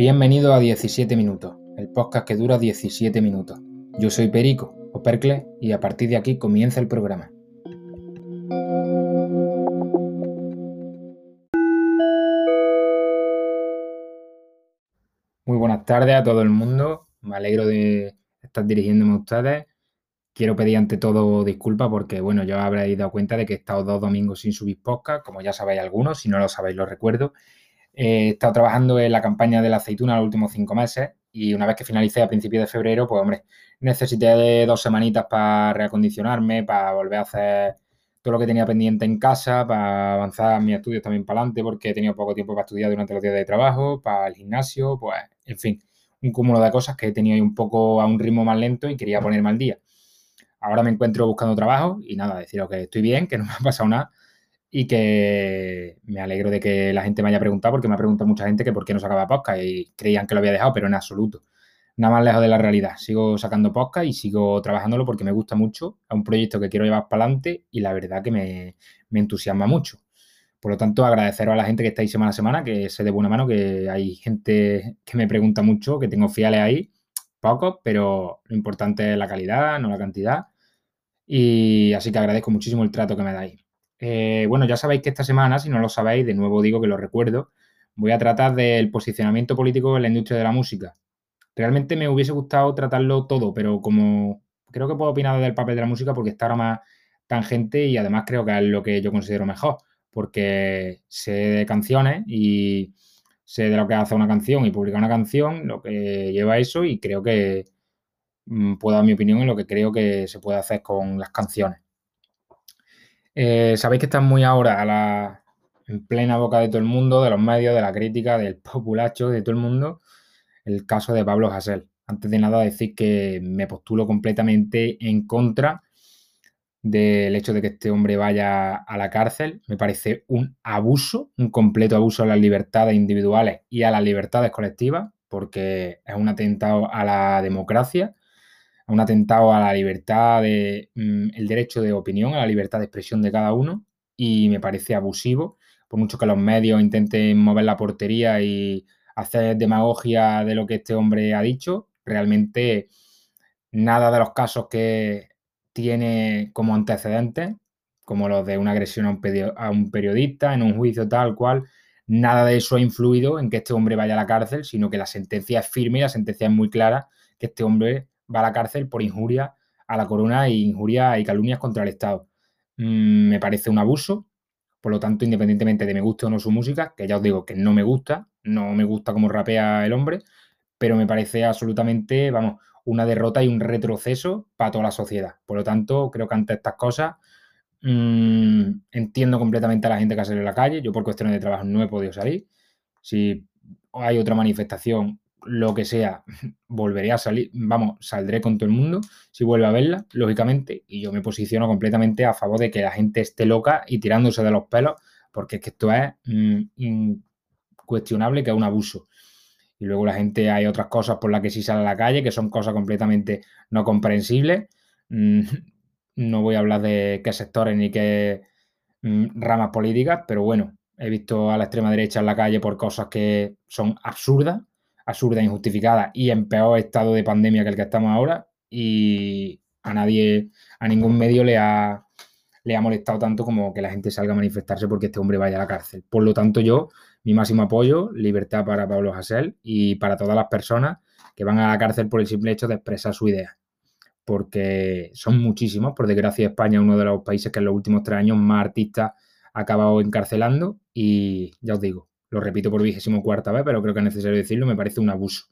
Bienvenido a 17 minutos, el podcast que dura 17 minutos. Yo soy Perico, o Percle, y a partir de aquí comienza el programa. Muy buenas tardes a todo el mundo. Me alegro de estar dirigiéndome a ustedes. Quiero pedir ante todo disculpas porque, bueno, ya habréis dado cuenta de que he estado dos domingos sin subir podcast, como ya sabéis algunos, si no lo sabéis lo recuerdo. He estado trabajando en la campaña de la aceituna los últimos cinco meses y una vez que finalicé a principios de febrero, pues hombre, necesité de dos semanitas para reacondicionarme, para volver a hacer todo lo que tenía pendiente en casa, para avanzar mis estudios también para adelante, porque he tenido poco tiempo para estudiar durante los días de trabajo, para el gimnasio, pues, en fin, un cúmulo de cosas que he tenido ahí un poco a un ritmo más lento y quería ponerme al día. Ahora me encuentro buscando trabajo y nada, deciros que estoy bien, que no me ha pasado nada y que me alegro de que la gente me haya preguntado, porque me ha preguntado mucha gente que por qué no sacaba podcast y creían que lo había dejado, pero en absoluto. Nada más lejos de la realidad. Sigo sacando podcast y sigo trabajándolo porque me gusta mucho. Es un proyecto que quiero llevar para adelante y la verdad que me, me entusiasma mucho. Por lo tanto, agradeceros a la gente que está ahí semana a semana, que sé de buena mano que hay gente que me pregunta mucho, que tengo fiales ahí, pocos, pero lo importante es la calidad, no la cantidad. Y así que agradezco muchísimo el trato que me dais. Eh, bueno, ya sabéis que esta semana, si no lo sabéis, de nuevo digo que lo recuerdo, voy a tratar del posicionamiento político en la industria de la música. Realmente me hubiese gustado tratarlo todo, pero como creo que puedo opinar del papel de la música porque está ahora más tangente y además creo que es lo que yo considero mejor, porque sé de canciones y sé de lo que hace una canción y publica una canción, lo que lleva eso y creo que mm, puedo dar mi opinión en lo que creo que se puede hacer con las canciones. Eh, sabéis que están muy ahora en plena boca de todo el mundo, de los medios, de la crítica, del populacho, de todo el mundo, el caso de Pablo Hasél. Antes de nada decir que me postulo completamente en contra del hecho de que este hombre vaya a la cárcel. Me parece un abuso, un completo abuso a las libertades individuales y a las libertades colectivas, porque es un atentado a la democracia, un atentado a la libertad de mm, el derecho de opinión, a la libertad de expresión de cada uno, y me parece abusivo, por mucho que los medios intenten mover la portería y hacer demagogia de lo que este hombre ha dicho, realmente nada de los casos que tiene como antecedentes, como los de una agresión a un, a un periodista en un juicio tal cual, nada de eso ha influido en que este hombre vaya a la cárcel, sino que la sentencia es firme y la sentencia es muy clara que este hombre va a la cárcel por injuria a la corona e injuria y calumnias contra el Estado. Mm, me parece un abuso, por lo tanto, independientemente de me guste o no su música, que ya os digo que no me gusta, no me gusta cómo rapea el hombre, pero me parece absolutamente, vamos, una derrota y un retroceso para toda la sociedad. Por lo tanto, creo que ante estas cosas mm, entiendo completamente a la gente que ha salido a la calle. Yo por cuestiones de trabajo no he podido salir. Si hay otra manifestación, lo que sea, volveré a salir, vamos, saldré con todo el mundo si vuelve a verla, lógicamente, y yo me posiciono completamente a favor de que la gente esté loca y tirándose de los pelos, porque es que esto es mm, incuestionable que es un abuso. Y luego la gente, hay otras cosas por las que sí sale a la calle, que son cosas completamente no comprensibles. Mm, no voy a hablar de qué sectores ni qué mm, ramas políticas, pero bueno, he visto a la extrema derecha en la calle por cosas que son absurdas absurda, injustificada y en peor estado de pandemia que el que estamos ahora y a nadie, a ningún medio le ha, le ha molestado tanto como que la gente salga a manifestarse porque este hombre vaya a la cárcel. Por lo tanto, yo, mi máximo apoyo, libertad para Pablo Hasél y para todas las personas que van a la cárcel por el simple hecho de expresar su idea. Porque son muchísimos, por desgracia España es uno de los países que en los últimos tres años más artistas ha acabado encarcelando y ya os digo, lo repito por vigésimo cuarta vez, pero creo que es necesario decirlo, me parece un abuso.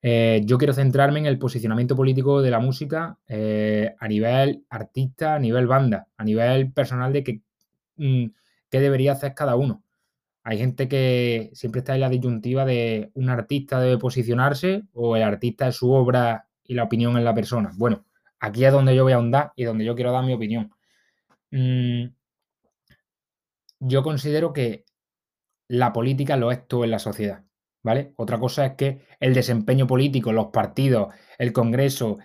Eh, yo quiero centrarme en el posicionamiento político de la música eh, a nivel artista, a nivel banda, a nivel personal de que, mm, qué debería hacer cada uno. Hay gente que siempre está en la disyuntiva de un artista debe posicionarse o el artista es su obra y la opinión en la persona. Bueno, aquí es donde yo voy a ahondar y donde yo quiero dar mi opinión. Mm, yo considero que la política lo es todo en la sociedad. ¿Vale? Otra cosa es que el desempeño político, los partidos, el Congreso,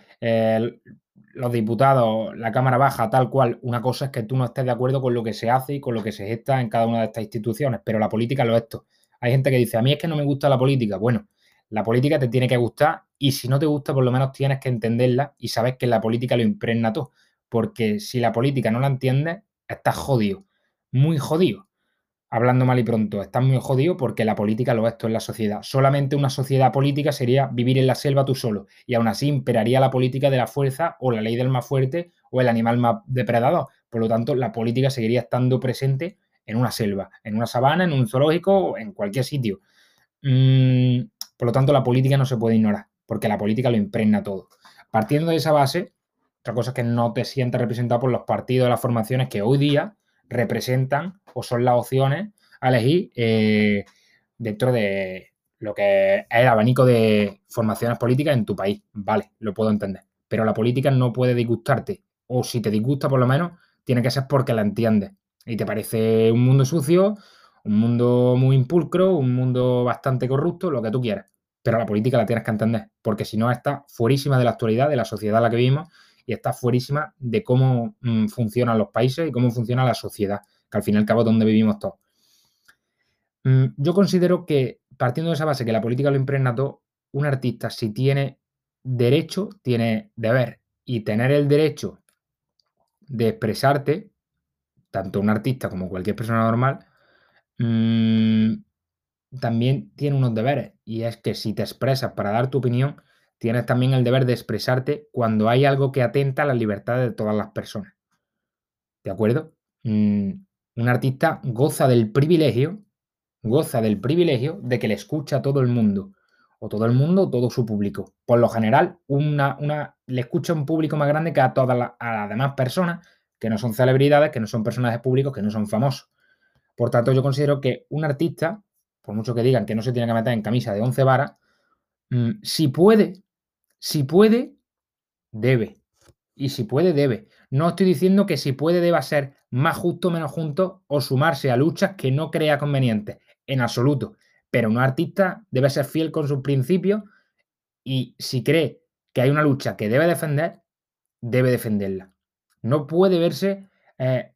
los diputados, la Cámara Baja, tal cual, una cosa es que tú no estés de acuerdo con lo que se hace y con lo que se gesta en cada una de estas instituciones, pero la política lo es todo. Hay gente que dice, a mí es que no me gusta la política. Bueno, la política te tiene que gustar y si no te gusta, por lo menos tienes que entenderla y sabes que la política lo impregna todo. Porque si la política no la entiendes, estás jodido, muy jodido. Hablando mal y pronto, estás muy jodido porque la política lo es todo en la sociedad. Solamente una sociedad política sería vivir en la selva tú solo y aún así imperaría la política de la fuerza o la ley del más fuerte o el animal más depredador. Por lo tanto, la política seguiría estando presente en una selva, en una sabana, en un zoológico, en cualquier sitio. Mm, por lo tanto, la política no se puede ignorar, porque la política lo impregna todo. Partiendo de esa base, otra cosa es que no te sientas representado por los partidos las formaciones que hoy día representan o son las opciones a elegir eh, dentro de lo que es el abanico de formaciones políticas en tu país. Vale, lo puedo entender. Pero la política no puede disgustarte. O si te disgusta, por lo menos, tiene que ser porque la entiendes. Y te parece un mundo sucio, un mundo muy impulcro, un mundo bastante corrupto, lo que tú quieras. Pero la política la tienes que entender, porque si no está fuerísima de la actualidad, de la sociedad en la que vivimos, y está fuerísima de cómo mm, funcionan los países y cómo funciona la sociedad, que al fin y al cabo es donde vivimos todos. Mm, yo considero que, partiendo de esa base que la política lo impregna todo, un artista si tiene derecho, tiene deber, y tener el derecho de expresarte, tanto un artista como cualquier persona normal, mm, también tiene unos deberes. Y es que si te expresas para dar tu opinión, tienes también el deber de expresarte cuando hay algo que atenta a la libertad de todas las personas. ¿De acuerdo? Mm, un artista goza del privilegio, goza del privilegio de que le escucha a todo el mundo. O todo el mundo o todo su público. Por lo general, una, una, le escucha un público más grande que a todas las, a las demás personas que no son celebridades, que no son personajes públicos, que no son famosos. Por tanto, yo considero que un artista, por mucho que digan que no se tiene que meter en camisa de 11 varas, si puede, si puede, debe. Y si puede, debe. No estoy diciendo que si puede deba ser más justo menos justo o sumarse a luchas que no crea convenientes. En absoluto. Pero un artista debe ser fiel con sus principios y si cree que hay una lucha que debe defender, debe defenderla. No puede verse eh,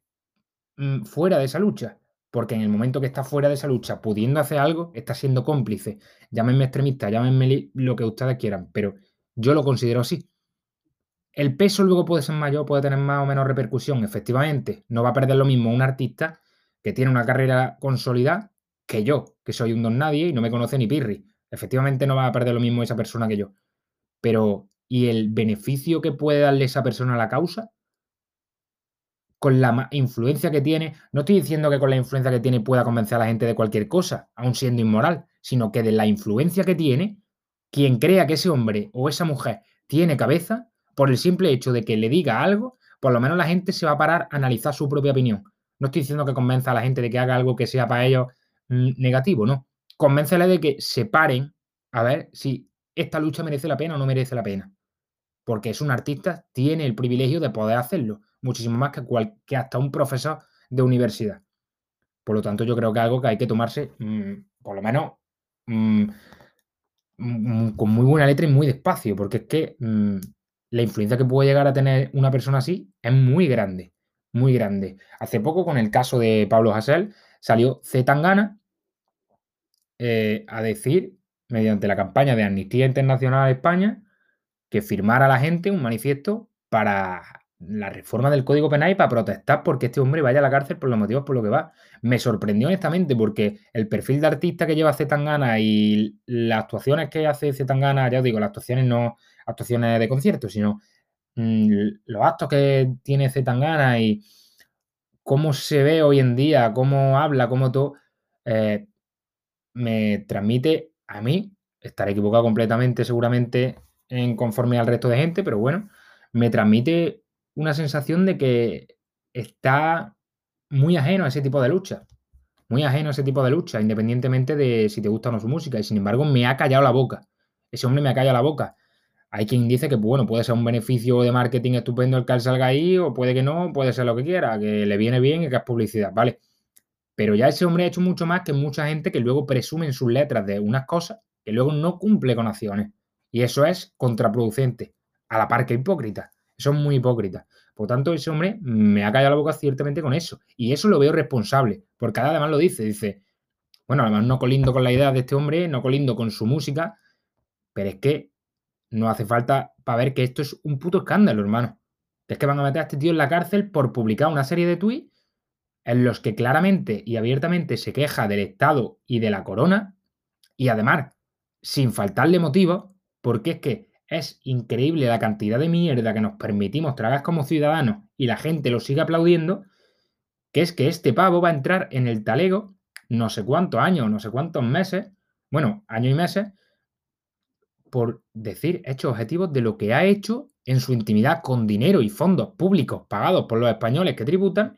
mm, fuera de esa lucha. Porque en el momento que está fuera de esa lucha, pudiendo hacer algo, está siendo cómplice. Llámenme extremista, llámenme lo que ustedes quieran, pero yo lo considero así. El peso luego puede ser mayor, puede tener más o menos repercusión, efectivamente. No va a perder lo mismo un artista que tiene una carrera consolidada que yo, que soy un don nadie y no me conoce ni Pirri. Efectivamente no va a perder lo mismo esa persona que yo. Pero, ¿y el beneficio que puede darle esa persona a la causa? Con la influencia que tiene, no estoy diciendo que con la influencia que tiene pueda convencer a la gente de cualquier cosa, aun siendo inmoral, sino que de la influencia que tiene, quien crea que ese hombre o esa mujer tiene cabeza, por el simple hecho de que le diga algo, por lo menos la gente se va a parar a analizar su propia opinión. No estoy diciendo que convenza a la gente de que haga algo que sea para ellos mm, negativo, no. Convéncele de que se paren a ver si esta lucha merece la pena o no merece la pena. Porque es un artista, tiene el privilegio de poder hacerlo, muchísimo más que, que hasta un profesor de universidad. Por lo tanto, yo creo que es algo que hay que tomarse, mm, por lo menos, mm, con muy buena letra y muy despacio, porque es que la influencia que puede llegar a tener una persona así es muy grande, muy grande. Hace poco, con el caso de Pablo Hasél, salió Zetangana eh, a decir, mediante la campaña de Amnistía Internacional de España, que firmara la gente un manifiesto para la reforma del Código Penal y para protestar porque este hombre vaya a la cárcel por los motivos por los que va. Me sorprendió honestamente porque el perfil de artista que lleva Zetangana y las actuaciones que hace Zetangana, ya os digo, las actuaciones no actuaciones de concierto, sino mm, los actos que tiene Zetangana y cómo se ve hoy en día, cómo habla, cómo todo, eh, me transmite a mí, estaré equivocado completamente seguramente en conforme al resto de gente, pero bueno, me transmite una sensación de que está muy ajeno a ese tipo de lucha. Muy ajeno a ese tipo de lucha, independientemente de si te gusta o no su música. Y sin embargo, me ha callado la boca. Ese hombre me ha callado la boca. Hay quien dice que, bueno, puede ser un beneficio de marketing estupendo el que él salga ahí, o puede que no, puede ser lo que quiera, que le viene bien y que es publicidad, ¿vale? Pero ya ese hombre ha hecho mucho más que mucha gente que luego presume en sus letras de unas cosas que luego no cumple con acciones. Y eso es contraproducente, a la par que hipócrita. Es muy hipócrita. Por tanto, ese hombre me ha callado la boca ciertamente con eso. Y eso lo veo responsable, porque además lo dice, dice, bueno, además no colindo con la idea de este hombre, no colindo con su música, pero es que no hace falta para ver que esto es un puto escándalo, hermano. Es que van a meter a este tío en la cárcel por publicar una serie de tweets en los que claramente y abiertamente se queja del Estado y de la corona, y además, sin faltarle motivo, porque es que es increíble la cantidad de mierda que nos permitimos tragar como ciudadanos y la gente lo sigue aplaudiendo, que es que este pavo va a entrar en el talego no sé cuántos años, no sé cuántos meses, bueno, años y meses, por decir hechos objetivos de lo que ha hecho en su intimidad con dinero y fondos públicos pagados por los españoles que tributan,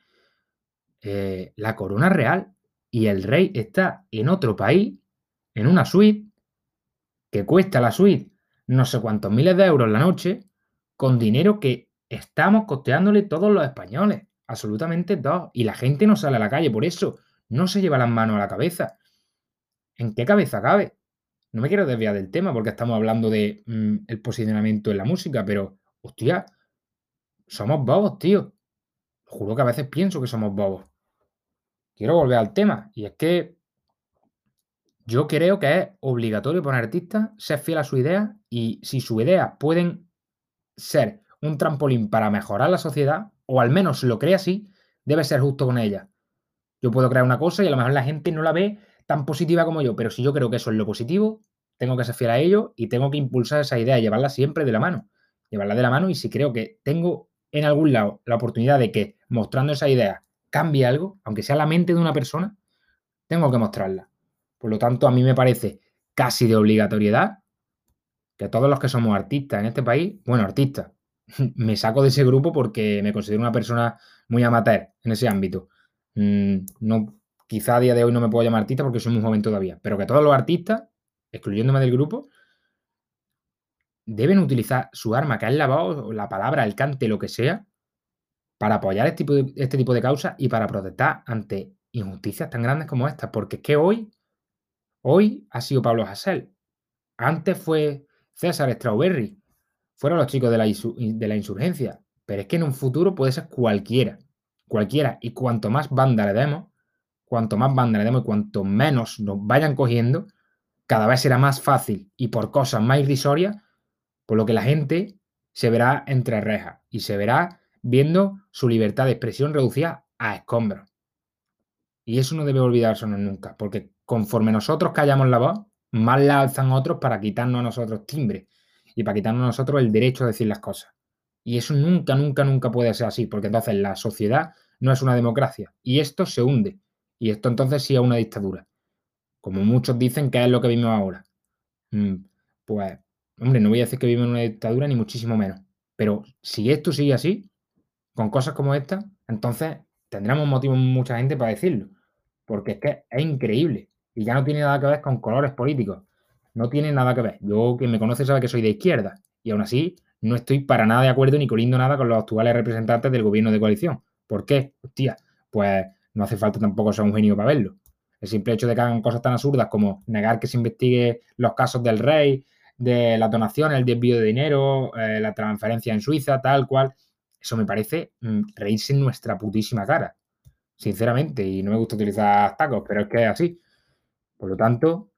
eh, la corona real. Y el rey está en otro país, en una suite, que cuesta la suite no sé cuántos miles de euros la noche, con dinero que estamos costeándole todos los españoles, absolutamente todos. Y la gente no sale a la calle por eso, no se lleva las manos a la cabeza. ¿En qué cabeza cabe? No me quiero desviar del tema porque estamos hablando de mm, posicionamiento en la música, pero, hostia, somos bobos, tío. Juro que a veces pienso que somos bobos. Quiero volver al tema, y es que yo creo que es obligatorio para un artista ser fiel a su idea y si sus ideas pueden ser un trampolín para mejorar la sociedad, o al menos lo cree así, debe ser justo con ella. Yo puedo crear una cosa y a lo mejor la gente no la ve tan positiva como yo, pero si yo creo que eso es lo positivo, tengo que ser fiel a ello y tengo que impulsar esa idea, llevarla siempre de la mano. Llevarla de la mano y si creo que tengo en algún lado la oportunidad de que mostrando esa idea cambie algo, aunque sea la mente de una persona, tengo que mostrarla. Por lo tanto, a mí me parece casi de obligatoriedad que todos los que somos artistas en este país, bueno, artistas, me saco de ese grupo porque me considero una persona muy amateur en ese ámbito. Mm, no, quizá a día de hoy no me puedo llamar artista porque soy muy joven todavía, pero que todos los artistas, excluyéndome del grupo, deben utilizar su arma, que es la voz, la palabra, el cante, lo que sea, para apoyar este tipo de, este tipo de causas y para protestar ante injusticias tan grandes como estas. Porque es que hoy, hoy ha sido Pablo Hassel. Antes fue César Strawberry. Fueron los chicos de la, de insurgencia. Pero es que en un futuro puede ser cualquiera. Cualquiera. Y cuanto más banda le demos, cuanto más banda le demos y cuanto menos nos vayan cogiendo, cada vez será más fácil y por cosas más irrisorias, por lo que la gente se verá entre rejas y se verá viendo su libertad de expresión reducida a escombros. Y eso no debe olvidarse nunca, porque conforme nosotros callamos la voz, más la alzan otros para quitarnos a nosotros timbre y para quitarnos a nosotros el derecho a decir las cosas. Y eso nunca, nunca, nunca puede ser así, porque entonces la sociedad no es una democracia y esto se hunde. Y esto entonces sí es una dictadura. Como muchos dicen que es lo que vivimos ahora. Mm, pues, hombre, no voy a decir que vivimos en una dictadura ni muchísimo menos. Pero si esto sigue así, con cosas como esta, entonces tendremos motivo mucha gente para decirlo. Porque es que es increíble. Y ya no tiene nada que ver con colores políticos. No tiene nada que ver. Yo, quien me conoce, sabe que soy de izquierda. Y aún así, no estoy para nada de acuerdo ni colindo nada con los actuales representantes del gobierno de coalición. ¿Por qué? Hostia, pues no hace falta tampoco ser un genio para verlo. El simple hecho de que hagan cosas tan absurdas como negar que se investigue los casos del rey, de las donaciones, el desvío de dinero, eh, la transferencia en Suiza, tal cual, eso me parece mm, reírse en nuestra putísima cara, sinceramente, y no me gusta utilizar tacos, pero es que es así. Por lo tanto,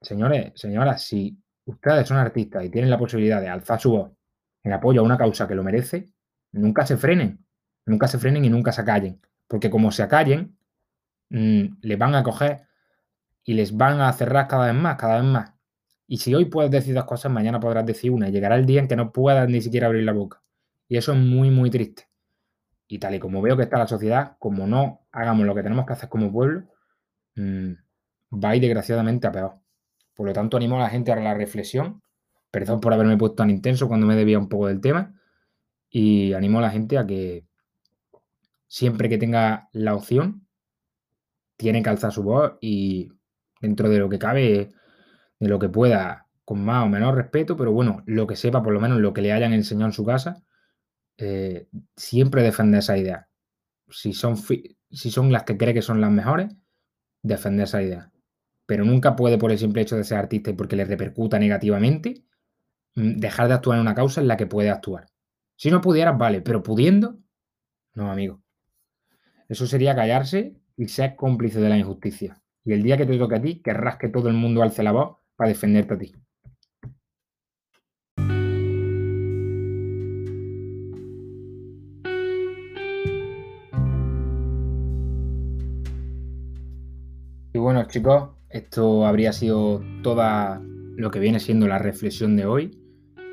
señores, señoras, si ustedes son artistas y tienen la posibilidad de alzar su voz en apoyo a una causa que lo merece, nunca se frenen, nunca se frenen y nunca se acallen, porque como se acallen, mm, les van a coger y les van a cerrar cada vez más, cada vez más. Y si hoy puedes decir dos cosas, mañana podrás decir una. Llegará el día en que no puedas ni siquiera abrir la boca. Y eso es muy, muy triste. Y tal y como veo que está la sociedad, como no hagamos lo que tenemos que hacer como pueblo, mm, va ir desgraciadamente a peor. Por lo tanto, animo a la gente a la reflexión. Perdón por haberme puesto tan intenso cuando me debía un poco del tema. Y animo a la gente a que siempre que tenga la opción, tiene que alzar su voz y dentro de lo que cabe, de lo que pueda, con más o menos respeto, pero bueno, lo que sepa, por lo menos lo que le hayan enseñado en su casa, eh, siempre defender esa idea. Si son, si son las que cree que son las mejores, defender esa idea. Pero nunca puede, por el simple hecho de ser artista y porque le repercuta negativamente, mm, dejar de actuar en una causa en la que puede actuar. Si no pudieras, vale, pero pudiendo, no, amigo. Eso sería callarse y ser cómplice de la injusticia. Y el día que te toque a ti, querrás que todo el mundo alce la voz para defenderte a ti. Y bueno, chicos, esto habría sido toda lo que viene siendo la reflexión de hoy.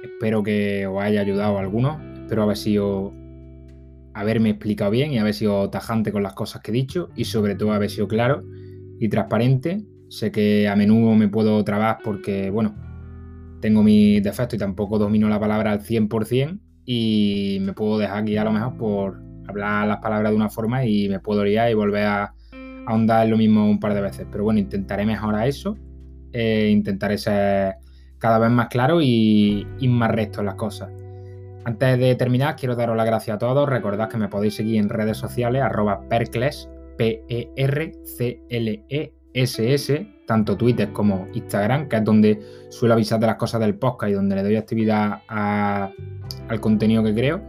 Espero que os haya ayudado a algunos. Espero haber sido haberme explicado bien y haber sido tajante con las cosas que he dicho y sobre todo haber sido claro y transparente. Sé que a menudo me puedo trabar porque, bueno, tengo mis defectos y tampoco domino la palabra al 100% y me puedo dejar guiar a lo mejor por hablar las palabras de una forma y me puedo liar y volver a ahondar en lo mismo un par de veces. Pero bueno, intentaré mejorar eso, e intentaré ser cada vez más claro y, y más recto en las cosas. Antes de terminar, quiero daros las gracias a todos. Recordad que me podéis seguir en redes sociales, arroba percles, P-E-R-C-L-E-S-S, tanto Twitter como Instagram, que es donde suelo avisar de las cosas del podcast y donde le doy actividad al contenido que creo.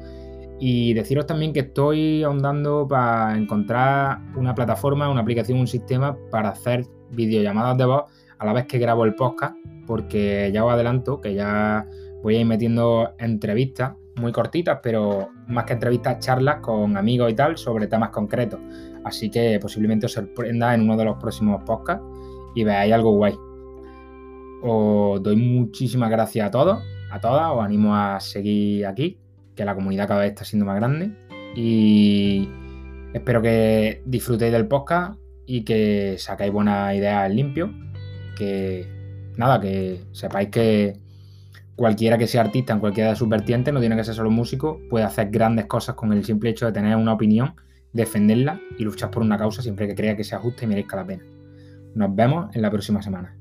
Y deciros también que estoy ahondando para encontrar una plataforma, una aplicación, un sistema para hacer videollamadas de voz a la vez que grabo el podcast, porque ya os adelanto que ya voy a ir metiendo entrevistas muy cortitas, pero más que entrevistas, charlas con amigos y tal sobre temas concretos. Así que posiblemente os sorprenda en uno de los próximos podcasts y veáis algo guay. Os doy muchísimas gracias a todos, a todas, os animo a seguir aquí, que la comunidad cada vez está siendo más grande y espero que disfrutéis del podcast y que sacáis buenas ideas limpio, que nada, que sepáis que cualquiera que sea artista en cualquiera de sus vertientes, no tiene que ser solo músico, puede hacer grandes cosas con el simple hecho de tener una opinión, defenderla y luchar por una causa siempre que crea que sea justa y merezca la pena. Nos vemos en la próxima semana.